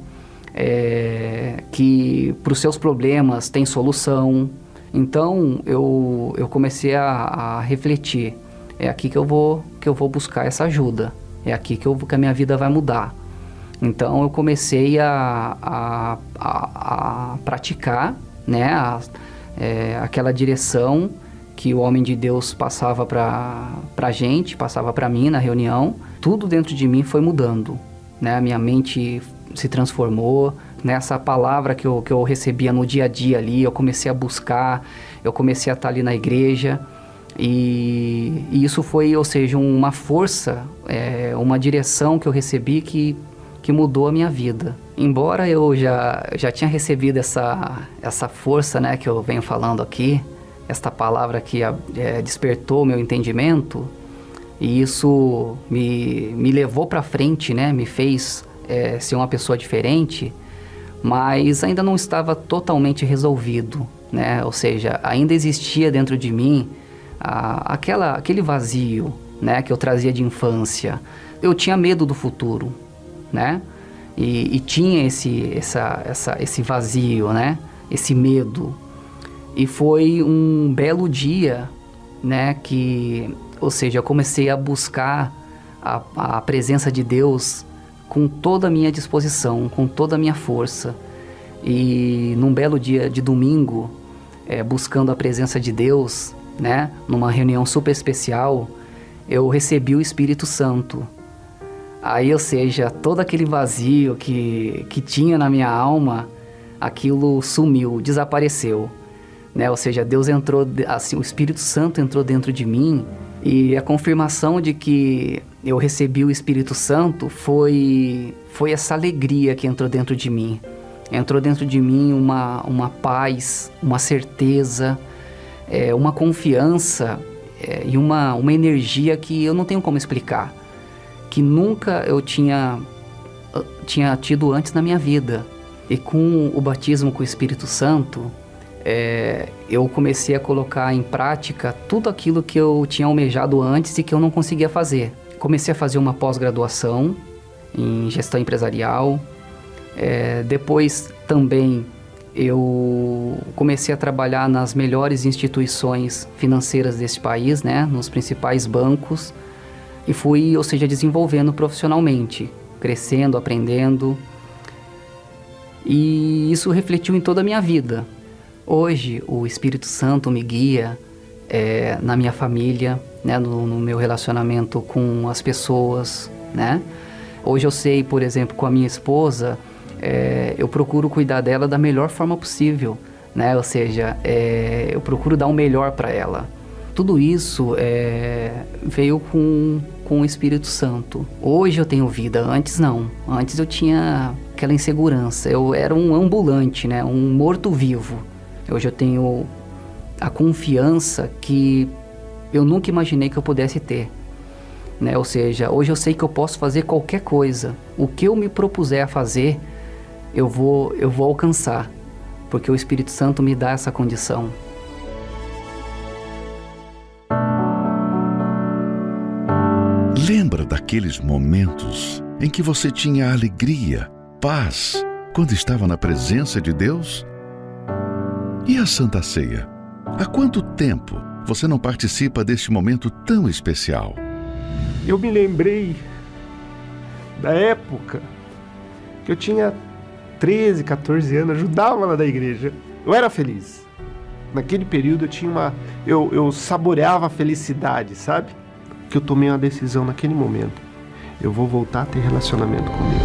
é, que para os seus problemas tem solução. Então eu, eu comecei a, a refletir é aqui que eu vou que eu vou buscar essa ajuda. É aqui que, eu, que a minha vida vai mudar. Então eu comecei a, a, a, a praticar né, a, é, aquela direção que o homem de Deus passava para a gente, passava para mim na reunião. Tudo dentro de mim foi mudando. Né? A minha mente se transformou. Nessa palavra que eu, que eu recebia no dia a dia ali, eu comecei a buscar, eu comecei a estar ali na igreja. E, e isso foi, ou seja, uma força, é, uma direção que eu recebi que, que mudou a minha vida. Embora eu já, já tinha recebido essa, essa força né, que eu venho falando aqui, esta palavra que é, despertou meu entendimento e isso me, me levou para frente, né? Me fez é, ser uma pessoa diferente, mas ainda não estava totalmente resolvido, né? Ou seja, ainda existia dentro de mim a, aquela, aquele vazio, né? Que eu trazia de infância. Eu tinha medo do futuro, né? E, e tinha esse, essa, essa, esse vazio, né? Esse medo. E foi um belo dia, né? Que ou seja, eu comecei a buscar a, a presença de Deus com toda a minha disposição, com toda a minha força. E num belo dia de domingo, é, buscando a presença de Deus, né, numa reunião super especial, eu recebi o Espírito Santo. Aí, ou seja, todo aquele vazio que, que tinha na minha alma, aquilo sumiu, desapareceu. Né? Ou seja, Deus entrou, assim, o Espírito Santo entrou dentro de mim e a confirmação de que eu recebi o Espírito Santo foi, foi essa alegria que entrou dentro de mim. Entrou dentro de mim uma, uma paz, uma certeza, é, uma confiança é, e uma, uma energia que eu não tenho como explicar. Que nunca eu tinha, tinha tido antes na minha vida. E com o batismo com o Espírito Santo, é, eu comecei a colocar em prática tudo aquilo que eu tinha almejado antes e que eu não conseguia fazer. Comecei a fazer uma pós-graduação em gestão empresarial. É, depois também eu comecei a trabalhar nas melhores instituições financeiras desse país, né, nos principais bancos, e fui, ou seja, desenvolvendo profissionalmente, crescendo, aprendendo. E isso refletiu em toda a minha vida. Hoje, o Espírito Santo me guia é, na minha família, né, no, no, meu relacionamento com as pessoas, né? Hoje eu sei, por exemplo, com a minha esposa, é, eu procuro cuidar dela da melhor forma possível, né? Ou seja, é, eu procuro dar o melhor para ela. Tudo isso é, veio com, com o Espírito Santo. Hoje eu tenho vida, antes não. Antes eu tinha aquela insegurança. Eu era um ambulante, né? Um morto-vivo. Hoje eu tenho a confiança que eu nunca imaginei que eu pudesse ter. Né? Ou seja, hoje eu sei que eu posso fazer qualquer coisa. O que eu me propuser a fazer, eu vou, eu vou alcançar, porque o Espírito Santo me dá essa condição. Lembra daqueles momentos em que você tinha alegria, paz, quando estava na presença de Deus? E a Santa Ceia? Há quanto tempo você não participa deste momento tão especial? Eu me lembrei da época que eu tinha 13, 14 anos, ajudava lá da igreja. Eu era feliz. Naquele período eu tinha uma. Eu, eu saboreava a felicidade, sabe? Que eu tomei uma decisão naquele momento. Eu vou voltar a ter relacionamento com Deus.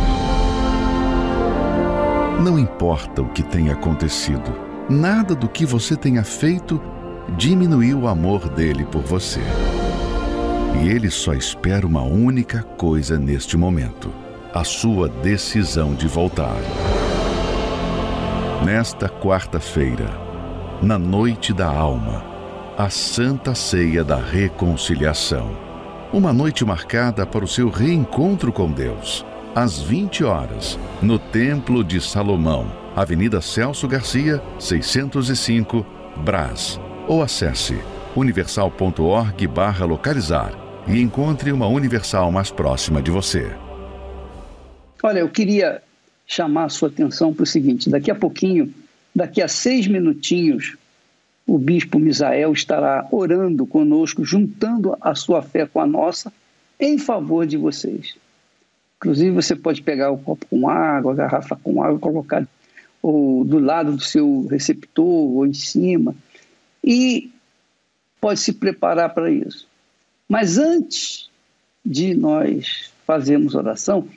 Não importa o que tenha acontecido nada do que você tenha feito diminuiu o amor dele por você. E ele só espera uma única coisa neste momento: a sua decisão de voltar. Nesta quarta-feira, na noite da alma, a Santa Ceia da Reconciliação. Uma noite marcada para o seu reencontro com Deus, às 20 horas, no Templo de Salomão Avenida Celso Garcia, 605, Brás. Ou acesse universal.org barra localizar e encontre uma Universal mais próxima de você. Olha, eu queria chamar a sua atenção para o seguinte: daqui a pouquinho, daqui a seis minutinhos, o bispo Misael estará orando conosco, juntando a sua fé com a nossa, em favor de vocês. Inclusive, você pode pegar o copo com água, a garrafa com água, colocar ou do lado do seu receptor, ou em cima, e pode se preparar para isso. Mas antes de nós fazermos oração,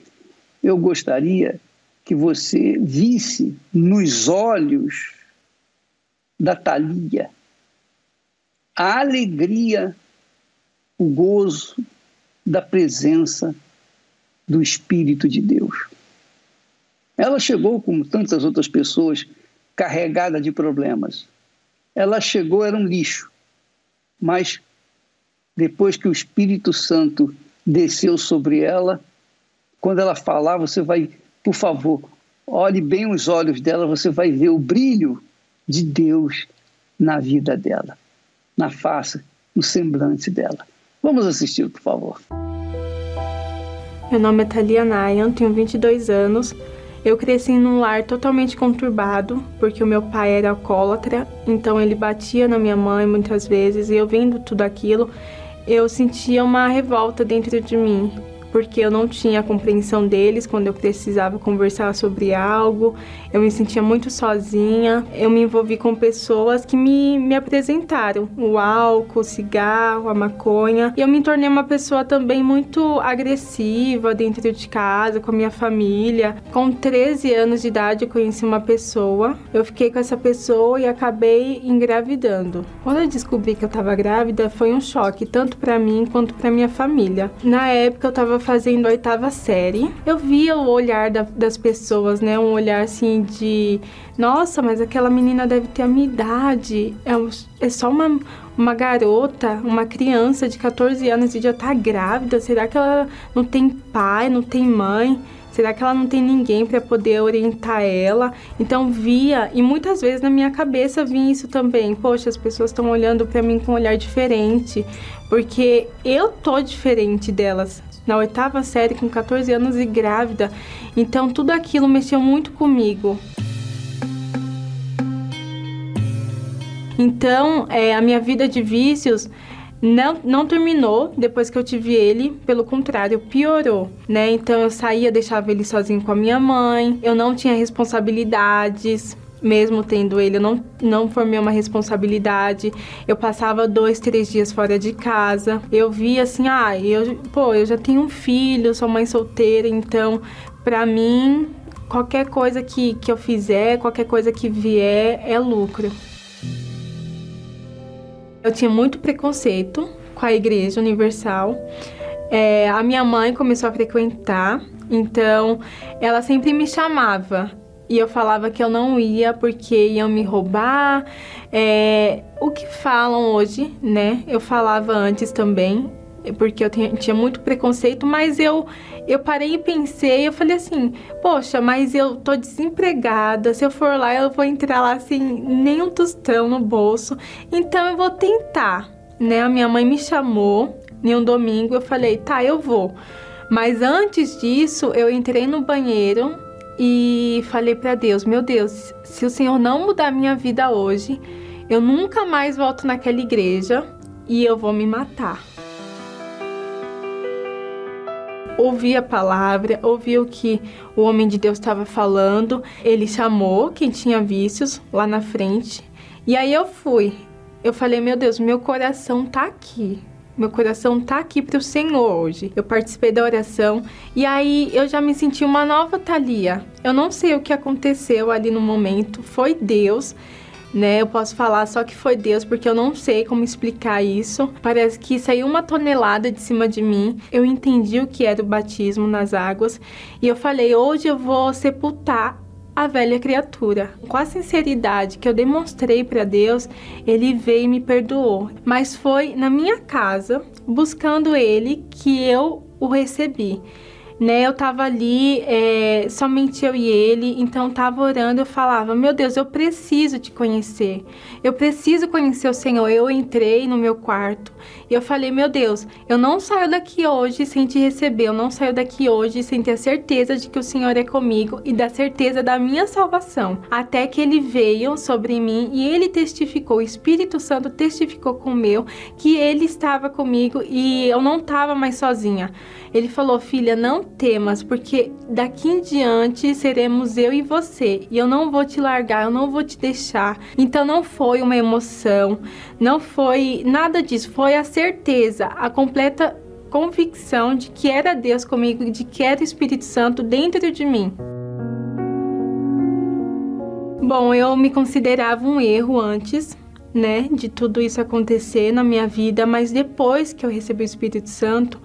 eu gostaria que você visse nos olhos da Thalia a alegria, o gozo da presença do Espírito de Deus. Ela chegou, como tantas outras pessoas, carregada de problemas. ela chegou, era um lixo. Mas depois que o Espírito Santo desceu sobre ela, quando ela falar, você vai, por favor, olhe bem os olhos dela, você vai ver o brilho de Deus na vida dela, na face, no semblante dela. Vamos assistir, por favor. Meu nome é Thalia Nayan, tenho 22 anos. Eu cresci num lar totalmente conturbado, porque o meu pai era alcoólatra, então ele batia na minha mãe muitas vezes, e eu vendo tudo aquilo, eu sentia uma revolta dentro de mim porque eu não tinha a compreensão deles quando eu precisava conversar sobre algo, eu me sentia muito sozinha, eu me envolvi com pessoas que me, me apresentaram o álcool, o cigarro, a maconha, e eu me tornei uma pessoa também muito agressiva dentro de casa, com a minha família. Com 13 anos de idade, eu conheci uma pessoa, eu fiquei com essa pessoa e acabei engravidando. Quando eu descobri que eu estava grávida, foi um choque, tanto para mim quanto para minha família. Na época, eu estava fazendo a oitava série, eu via o olhar da, das pessoas, né? Um olhar assim de, nossa, mas aquela menina deve ter a minha idade. É, é só uma, uma garota, uma criança de 14 anos e já tá grávida. Será que ela não tem pai, não tem mãe? Será que ela não tem ninguém para poder orientar ela? Então via e muitas vezes na minha cabeça vinha isso também. Poxa, as pessoas estão olhando para mim com um olhar diferente, porque eu tô diferente delas na oitava série, com 14 anos e grávida. Então tudo aquilo mexeu muito comigo. Então, é, a minha vida de vícios não, não terminou depois que eu tive ele, pelo contrário, piorou, né? Então eu saía, deixava ele sozinho com a minha mãe, eu não tinha responsabilidades, mesmo tendo ele, eu não, não formei uma responsabilidade. Eu passava dois, três dias fora de casa. Eu via assim, ah, eu, pô, eu já tenho um filho, sou mãe solteira, então, pra mim, qualquer coisa que, que eu fizer, qualquer coisa que vier, é lucro. Eu tinha muito preconceito com a Igreja Universal. É, a minha mãe começou a frequentar, então ela sempre me chamava e eu falava que eu não ia porque iam me roubar. É, o que falam hoje, né? Eu falava antes também, porque eu tinha muito preconceito, mas eu eu parei e pensei, eu falei assim, poxa, mas eu tô desempregada, se eu for lá eu vou entrar lá sem nenhum tostão no bolso, então eu vou tentar, né? A minha mãe me chamou em um domingo, eu falei, tá, eu vou. Mas antes disso, eu entrei no banheiro e falei para Deus: Meu Deus, se o Senhor não mudar minha vida hoje, eu nunca mais volto naquela igreja e eu vou me matar. Ouvi a palavra, ouvi o que o homem de Deus estava falando. Ele chamou quem tinha vícios lá na frente. E aí eu fui. Eu falei: Meu Deus, meu coração tá aqui. Meu coração tá aqui para o Senhor hoje. Eu participei da oração e aí eu já me senti uma nova Thalia. Eu não sei o que aconteceu ali no momento, foi Deus, né? Eu posso falar só que foi Deus porque eu não sei como explicar isso. Parece que saiu uma tonelada de cima de mim. Eu entendi o que era o batismo nas águas e eu falei: hoje eu vou sepultar a velha criatura. Com a sinceridade que eu demonstrei para Deus, ele veio e me perdoou. Mas foi na minha casa, buscando ele, que eu o recebi né? Eu tava ali, é, somente eu e ele, então tava orando, eu falava, meu Deus, eu preciso te conhecer, eu preciso conhecer o Senhor. Eu entrei no meu quarto e eu falei, meu Deus, eu não saio daqui hoje sem te receber, eu não saio daqui hoje sem ter a certeza de que o Senhor é comigo e da certeza da minha salvação. Até que ele veio sobre mim e ele testificou, o Espírito Santo testificou com o meu que ele estava comigo e eu não estava mais sozinha. Ele falou: Filha, não temas, porque daqui em diante seremos eu e você, e eu não vou te largar, eu não vou te deixar. Então não foi uma emoção, não foi nada disso, foi a certeza, a completa convicção de que era Deus comigo, de que era o Espírito Santo dentro de mim. Bom, eu me considerava um erro antes, né, de tudo isso acontecer na minha vida, mas depois que eu recebi o Espírito Santo,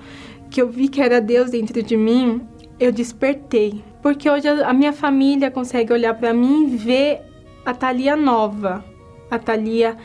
que eu vi que era Deus dentro de mim, eu despertei. Porque hoje a minha família consegue olhar para mim e ver a Thalia nova, a Thalia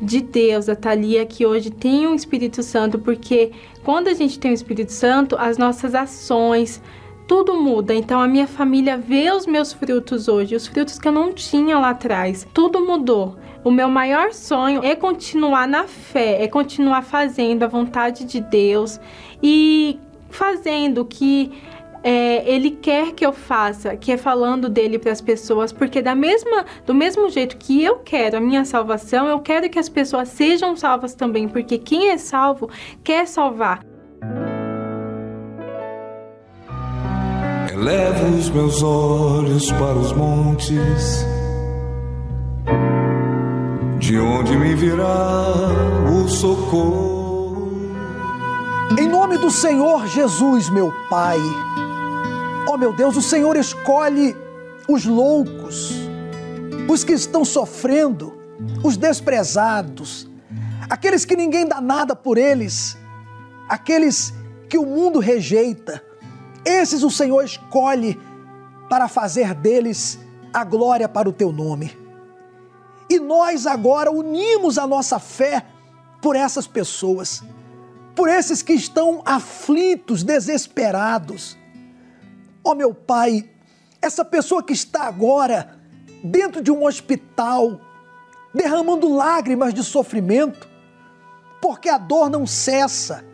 de Deus, a Thalia que hoje tem um Espírito Santo, porque quando a gente tem o Espírito Santo, as nossas ações, tudo muda. Então a minha família vê os meus frutos hoje, os frutos que eu não tinha lá atrás. Tudo mudou. O meu maior sonho é continuar na fé, é continuar fazendo a vontade de Deus e fazendo o que é, ele quer que eu faça, que é falando dele para as pessoas, porque da mesma, do mesmo jeito que eu quero a minha salvação, eu quero que as pessoas sejam salvas também, porque quem é salvo quer salvar. Elevo os meus olhos para os montes, de onde me virá o socorro. Em nome do Senhor Jesus, meu Pai Oh meu Deus, o Senhor escolhe os loucos, os que estão sofrendo, os desprezados, aqueles que ninguém dá nada por eles, aqueles que o mundo rejeita. Esses o Senhor escolhe para fazer deles a glória para o teu nome. E nós agora unimos a nossa fé por essas pessoas, por esses que estão aflitos, desesperados Ó oh, meu Pai, essa pessoa que está agora dentro de um hospital, derramando lágrimas de sofrimento, porque a dor não cessa.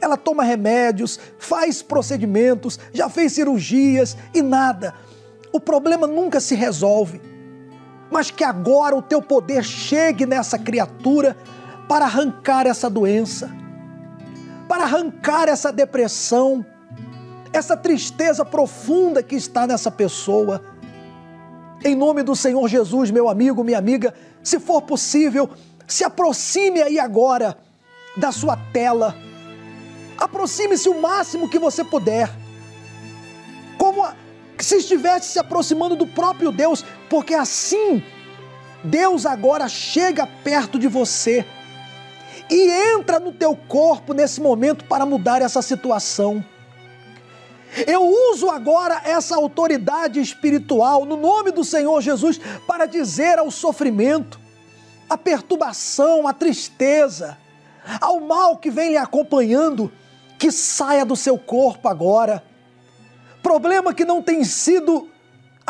Ela toma remédios, faz procedimentos, já fez cirurgias e nada. O problema nunca se resolve. Mas que agora o teu poder chegue nessa criatura para arrancar essa doença, para arrancar essa depressão, essa tristeza profunda que está nessa pessoa. Em nome do Senhor Jesus, meu amigo, minha amiga, se for possível, se aproxime aí agora da sua tela. Aproxime-se o máximo que você puder. Como se estivesse se aproximando do próprio Deus, porque assim Deus agora chega perto de você e entra no teu corpo nesse momento para mudar essa situação. Eu uso agora essa autoridade espiritual no nome do Senhor Jesus para dizer ao sofrimento, à perturbação, à tristeza, ao mal que vem lhe acompanhando, que saia do seu corpo agora. Problema que não tem sido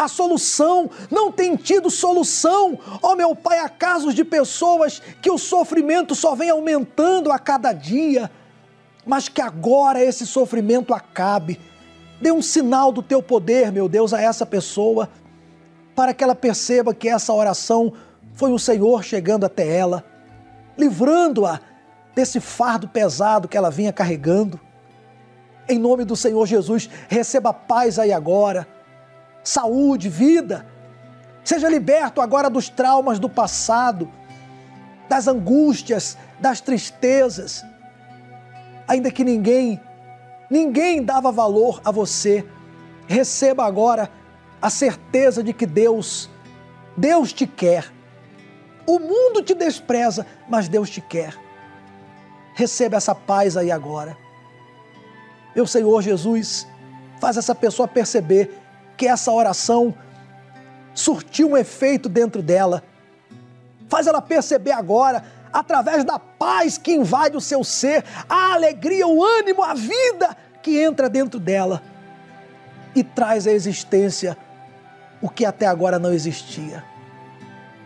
a solução, não tem tido solução. Ó oh, meu Pai, há casos de pessoas que o sofrimento só vem aumentando a cada dia, mas que agora esse sofrimento acabe Dê um sinal do teu poder, meu Deus, a essa pessoa, para que ela perceba que essa oração foi o Senhor chegando até ela, livrando-a desse fardo pesado que ela vinha carregando. Em nome do Senhor Jesus, receba paz aí agora, saúde, vida. Seja liberto agora dos traumas do passado, das angústias, das tristezas. Ainda que ninguém Ninguém dava valor a você. Receba agora a certeza de que Deus, Deus te quer. O mundo te despreza, mas Deus te quer. Receba essa paz aí agora. Meu Senhor Jesus, faz essa pessoa perceber que essa oração surtiu um efeito dentro dela. Faz ela perceber agora através da paz que invade o seu ser, a alegria, o ânimo, a vida que entra dentro dela e traz à existência o que até agora não existia.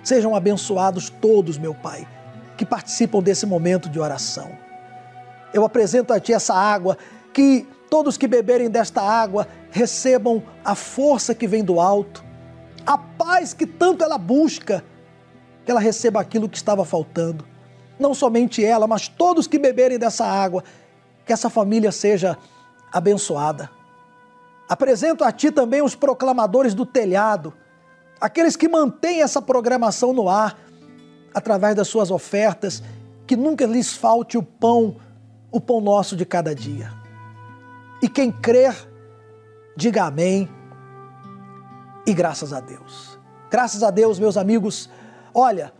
Sejam abençoados todos, meu Pai, que participam desse momento de oração. Eu apresento a Ti essa água, que todos que beberem desta água recebam a força que vem do alto, a paz que tanto ela busca, que ela receba aquilo que estava faltando não somente ela, mas todos que beberem dessa água, que essa família seja abençoada. Apresento a ti também os proclamadores do telhado, aqueles que mantêm essa programação no ar, através das suas ofertas, que nunca lhes falte o pão, o pão nosso de cada dia. E quem crer, diga amém e graças a Deus. Graças a Deus, meus amigos, olha,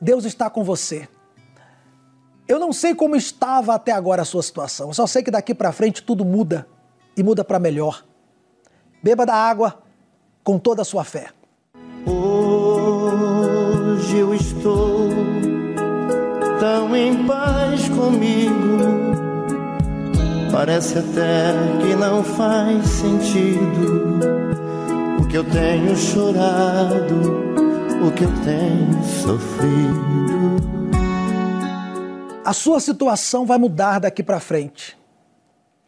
Deus está com você. Eu não sei como estava até agora a sua situação, eu só sei que daqui para frente tudo muda e muda para melhor. Beba da água com toda a sua fé. Hoje eu estou tão em paz comigo. Parece até que não faz sentido o que eu tenho chorado, o que eu tenho sofrido. A sua situação vai mudar daqui para frente.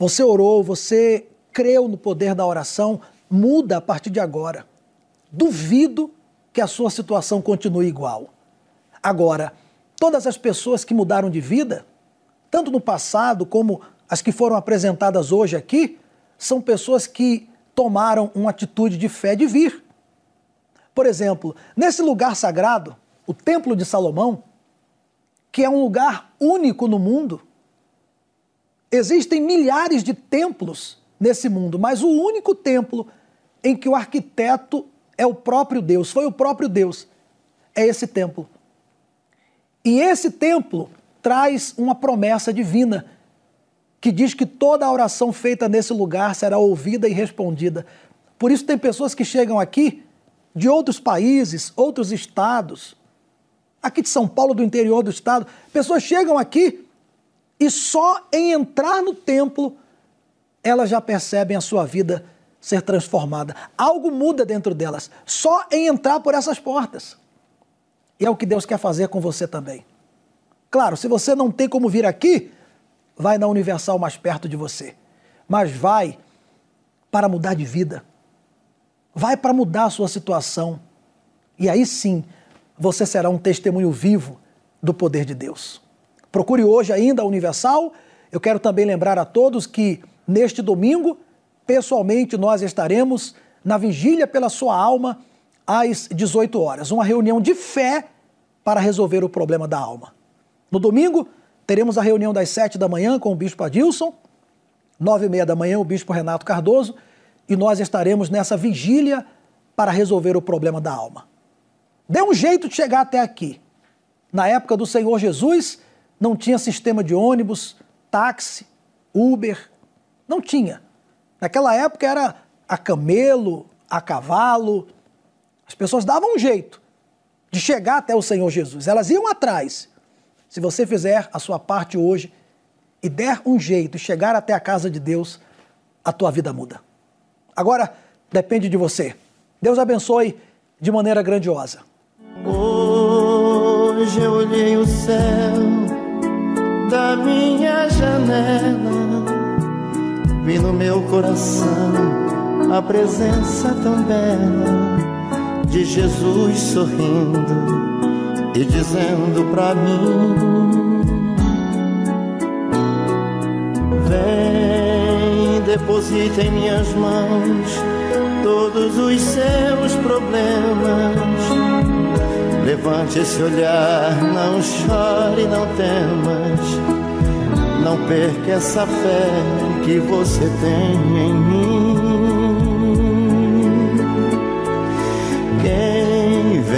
Você orou, você creu no poder da oração, muda a partir de agora. Duvido que a sua situação continue igual. Agora, todas as pessoas que mudaram de vida, tanto no passado como as que foram apresentadas hoje aqui, são pessoas que tomaram uma atitude de fé de vir. Por exemplo, nesse lugar sagrado, o Templo de Salomão, que é um lugar único no mundo. Existem milhares de templos nesse mundo, mas o único templo em que o arquiteto é o próprio Deus, foi o próprio Deus, é esse templo. E esse templo traz uma promessa divina que diz que toda a oração feita nesse lugar será ouvida e respondida. Por isso, tem pessoas que chegam aqui de outros países, outros estados, aqui de São Paulo, do interior do estado, pessoas chegam aqui e só em entrar no templo elas já percebem a sua vida ser transformada. Algo muda dentro delas, só em entrar por essas portas. E é o que Deus quer fazer com você também. Claro, se você não tem como vir aqui, vai na Universal mais perto de você. Mas vai para mudar de vida. Vai para mudar a sua situação. E aí sim, você será um testemunho vivo do poder de Deus. Procure hoje ainda a Universal. Eu quero também lembrar a todos que neste domingo, pessoalmente, nós estaremos na vigília pela sua alma às 18 horas, uma reunião de fé para resolver o problema da alma. No domingo, teremos a reunião das 7 da manhã com o bispo Adilson, 9 e meia da manhã o bispo Renato Cardoso, e nós estaremos nessa vigília para resolver o problema da alma. Dê um jeito de chegar até aqui. Na época do Senhor Jesus, não tinha sistema de ônibus, táxi, Uber. Não tinha. Naquela época era a camelo, a cavalo. As pessoas davam um jeito de chegar até o Senhor Jesus. Elas iam atrás. Se você fizer a sua parte hoje e der um jeito de chegar até a casa de Deus, a tua vida muda. Agora depende de você. Deus abençoe de maneira grandiosa. Hoje eu olhei o céu da minha janela, vi no meu coração a presença tão bela de Jesus sorrindo e dizendo pra mim: Vem, deposita em minhas mãos todos os seus problemas Levante esse olhar, não chore, não temas. Não perca essa fé que você tem em mim.